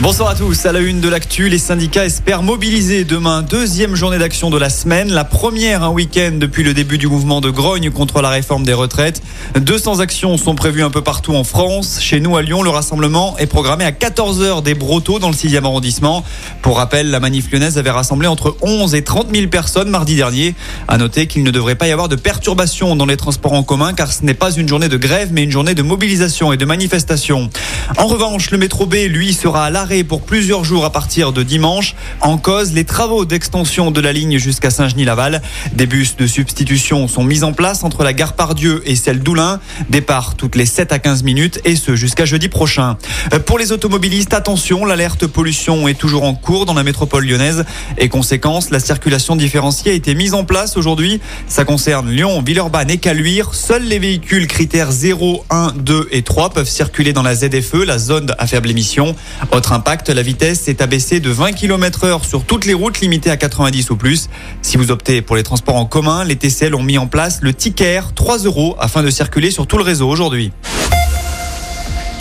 Bonsoir à tous. À la une de l'actu, les syndicats espèrent mobiliser demain deuxième journée d'action de la semaine, la première un week-end depuis le début du mouvement de grogne contre la réforme des retraites. 200 actions sont prévues un peu partout en France. Chez nous à Lyon, le rassemblement est programmé à 14h des Brotteaux dans le 6e arrondissement. Pour rappel, la manif lyonnaise avait rassemblé entre 11 et 30 000 personnes mardi dernier. À noter qu'il ne devrait pas y avoir de perturbations dans les transports en commun car ce n'est pas une journée de grève mais une journée de mobilisation et de manifestation. En revanche, le métro B, lui, sera à pour plusieurs jours à partir de dimanche. En cause, les travaux d'extension de la ligne jusqu'à Saint-Genis-Laval. Des bus de substitution sont mis en place entre la gare Pardieu et celle d'Oulin. Départ toutes les 7 à 15 minutes et ce jusqu'à jeudi prochain. Euh, pour les automobilistes, attention, l'alerte pollution est toujours en cours dans la métropole lyonnaise et conséquence, la circulation différenciée a été mise en place aujourd'hui. Ça concerne Lyon, Villeurbanne et Caluire. Seuls les véhicules critères 0, 1, 2 et 3 peuvent circuler dans la ZFE, la zone à faible émission. Autre impact, la vitesse est abaissée de 20 km heure sur toutes les routes limitées à 90 ou plus. Si vous optez pour les transports en commun, les TCL ont mis en place le ticket 3 euros afin de circuler sur tout le réseau aujourd'hui.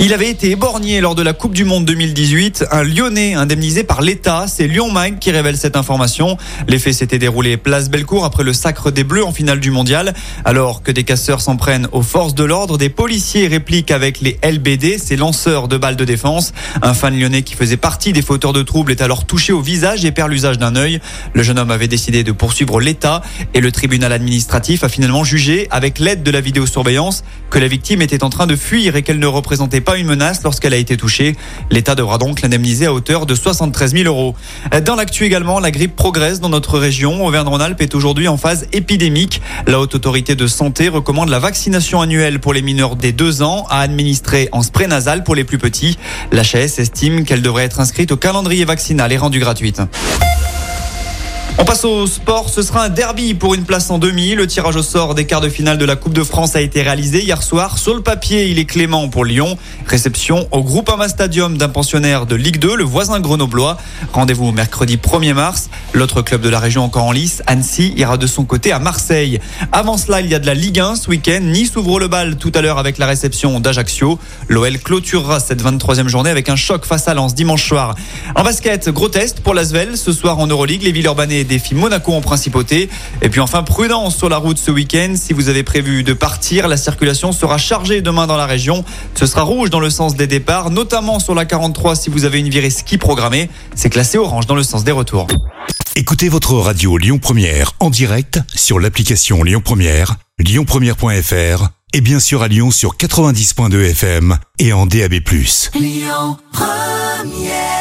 Il avait été éborgné lors de la Coupe du Monde 2018. Un Lyonnais indemnisé par l'État. C'est Lyon Mag qui révèle cette information. Les faits s'étaient déroulés place Bellecour après le sacre des Bleus en finale du mondial. Alors que des casseurs s'en prennent aux forces de l'ordre, des policiers répliquent avec les LBD, ces lanceurs de balles de défense. Un fan lyonnais qui faisait partie des fauteurs de troubles est alors touché au visage et perd l'usage d'un œil. Le jeune homme avait décidé de poursuivre l'État et le tribunal administratif a finalement jugé, avec l'aide de la vidéosurveillance, que la victime était en train de fuir et qu'elle ne représentait pas une menace lorsqu'elle a été touchée. L'État devra donc l'indemniser à hauteur de 73 000 euros. Dans l'actu également, la grippe progresse dans notre région. Auvergne-Rhône-Alpes est aujourd'hui en phase épidémique. La Haute Autorité de Santé recommande la vaccination annuelle pour les mineurs des 2 ans à administrer en spray nasal pour les plus petits. L'HAS estime qu'elle devrait être inscrite au calendrier vaccinal et rendue gratuite. On passe au sport. Ce sera un derby pour une place en demi. Le tirage au sort des quarts de finale de la Coupe de France a été réalisé hier soir. Sur le papier, il est clément pour Lyon. Réception au Groupama Stadium d'un pensionnaire de Ligue 2, le voisin grenoblois. Rendez-vous mercredi 1er mars. L'autre club de la région encore en lice, Annecy, ira de son côté à Marseille. Avant cela, il y a de la Ligue 1 ce week-end. Nice ouvre le bal tout à l'heure avec la réception d'Ajaccio. L'OL clôturera cette 23e journée avec un choc face à Lens dimanche soir. En basket, gros test pour l'Asvel. Ce soir en Euroleague, les Villeurbanais défient Monaco en principauté. Et puis enfin, prudence sur la route ce week-end. Si vous avez prévu de partir, la circulation sera chargée demain dans la région. Ce sera rouge dans le sens des départs, notamment sur la 43 si vous avez une virée ski programmée. C'est classé orange dans le sens des retours. Écoutez votre radio Lyon Première en direct sur l'application Lyon Première, lyonpremière.fr et bien sûr à Lyon sur 90.2 FM et en DAB+. Lyon Première